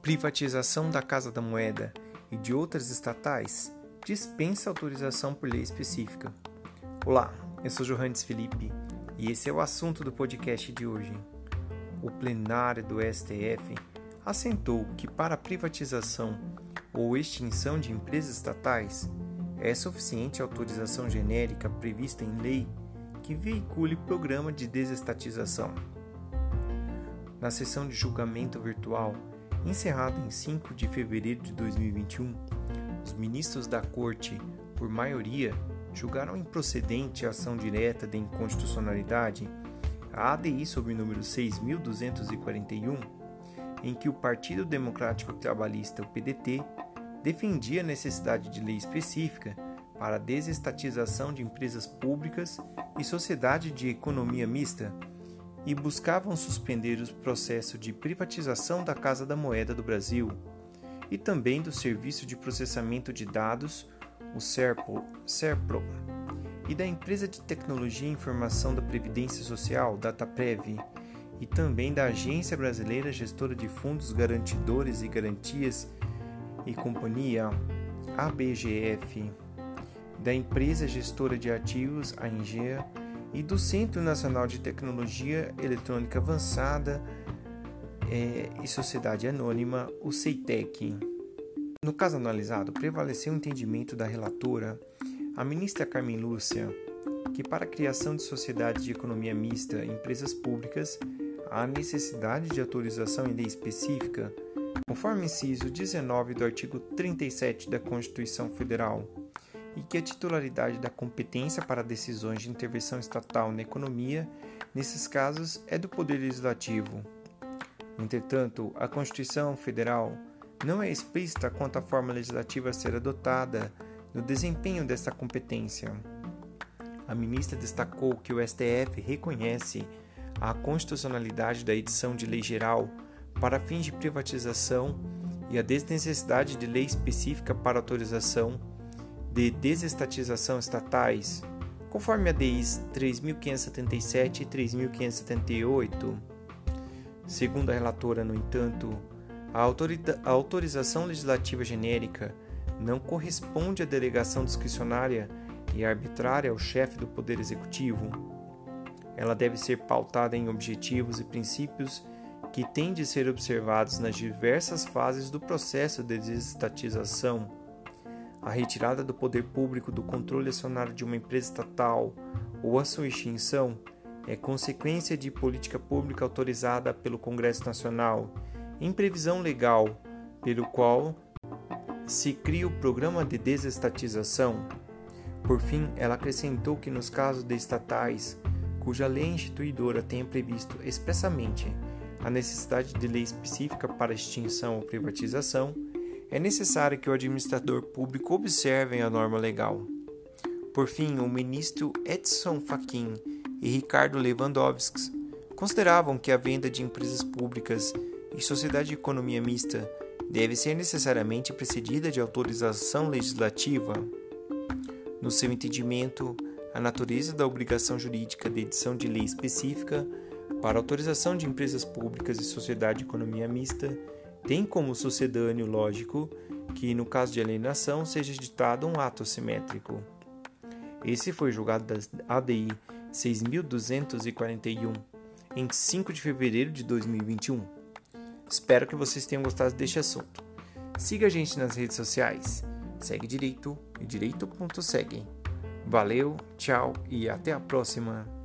Privatização da Casa da Moeda e de outras estatais dispensa autorização por lei específica. Olá, eu sou Johannes Felipe e esse é o assunto do podcast de hoje. O plenário do STF assentou que para privatização ou extinção de empresas estatais é suficiente a autorização genérica prevista em lei que veicule programa de desestatização. Na sessão de julgamento virtual, encerrada em 5 de fevereiro de 2021, os ministros da Corte, por maioria, julgaram improcedente a ação direta de inconstitucionalidade, a ADI sob o número 6241, em que o Partido Democrático Trabalhista, o PDT, defendia a necessidade de lei específica para a desestatização de empresas públicas e sociedade de economia mista e buscavam suspender o processo de privatização da Casa da Moeda do Brasil e também do Serviço de Processamento de Dados, o SERPO, SERPRO, e da Empresa de Tecnologia e Informação da Previdência Social, DataPrev, e também da Agência Brasileira Gestora de Fundos Garantidores e Garantias e Companhia, ABGF, da Empresa Gestora de Ativos, a e do Centro Nacional de Tecnologia Eletrônica Avançada é, e Sociedade Anônima, o CEITEC. No caso analisado, prevaleceu o entendimento da relatora, a ministra Carmen Lúcia, que para a criação de sociedades de economia mista empresas públicas, há necessidade de autorização em lei específica, conforme inciso 19 do artigo 37 da Constituição Federal e que a titularidade da competência para decisões de intervenção estatal na economia, nesses casos, é do Poder Legislativo. Entretanto, a Constituição Federal não é explícita quanto à forma legislativa a ser adotada no desempenho dessa competência. A ministra destacou que o STF reconhece a constitucionalidade da edição de lei geral para fins de privatização e a desnecessidade de lei específica para autorização de desestatização estatais, conforme a DIs 3577 e 3578. Segundo a relatora, no entanto, a, a autorização legislativa genérica não corresponde à delegação discricionária e arbitrária ao chefe do Poder Executivo. Ela deve ser pautada em objetivos e princípios que têm de ser observados nas diversas fases do processo de desestatização a retirada do poder público do controle acionário de uma empresa estatal ou a sua extinção é consequência de política pública autorizada pelo Congresso Nacional, em previsão legal, pelo qual se cria o programa de desestatização. Por fim, ela acrescentou que nos casos de estatais, cuja lei instituidora tenha previsto expressamente a necessidade de lei específica para extinção ou privatização, é necessário que o administrador público observe a norma legal. Por fim, o ministro Edson Fachin e Ricardo Lewandowski consideravam que a venda de empresas públicas e sociedade de economia mista deve ser necessariamente precedida de autorização legislativa. No seu entendimento, a natureza da obrigação jurídica de edição de lei específica para autorização de empresas públicas e sociedade de economia mista tem como sucedâneo lógico que, no caso de alienação, seja ditado um ato simétrico. Esse foi julgado da ADI 6241 em 5 de fevereiro de 2021. Espero que vocês tenham gostado deste assunto. Siga a gente nas redes sociais. Segue Direito e direito.segue. Valeu, tchau e até a próxima.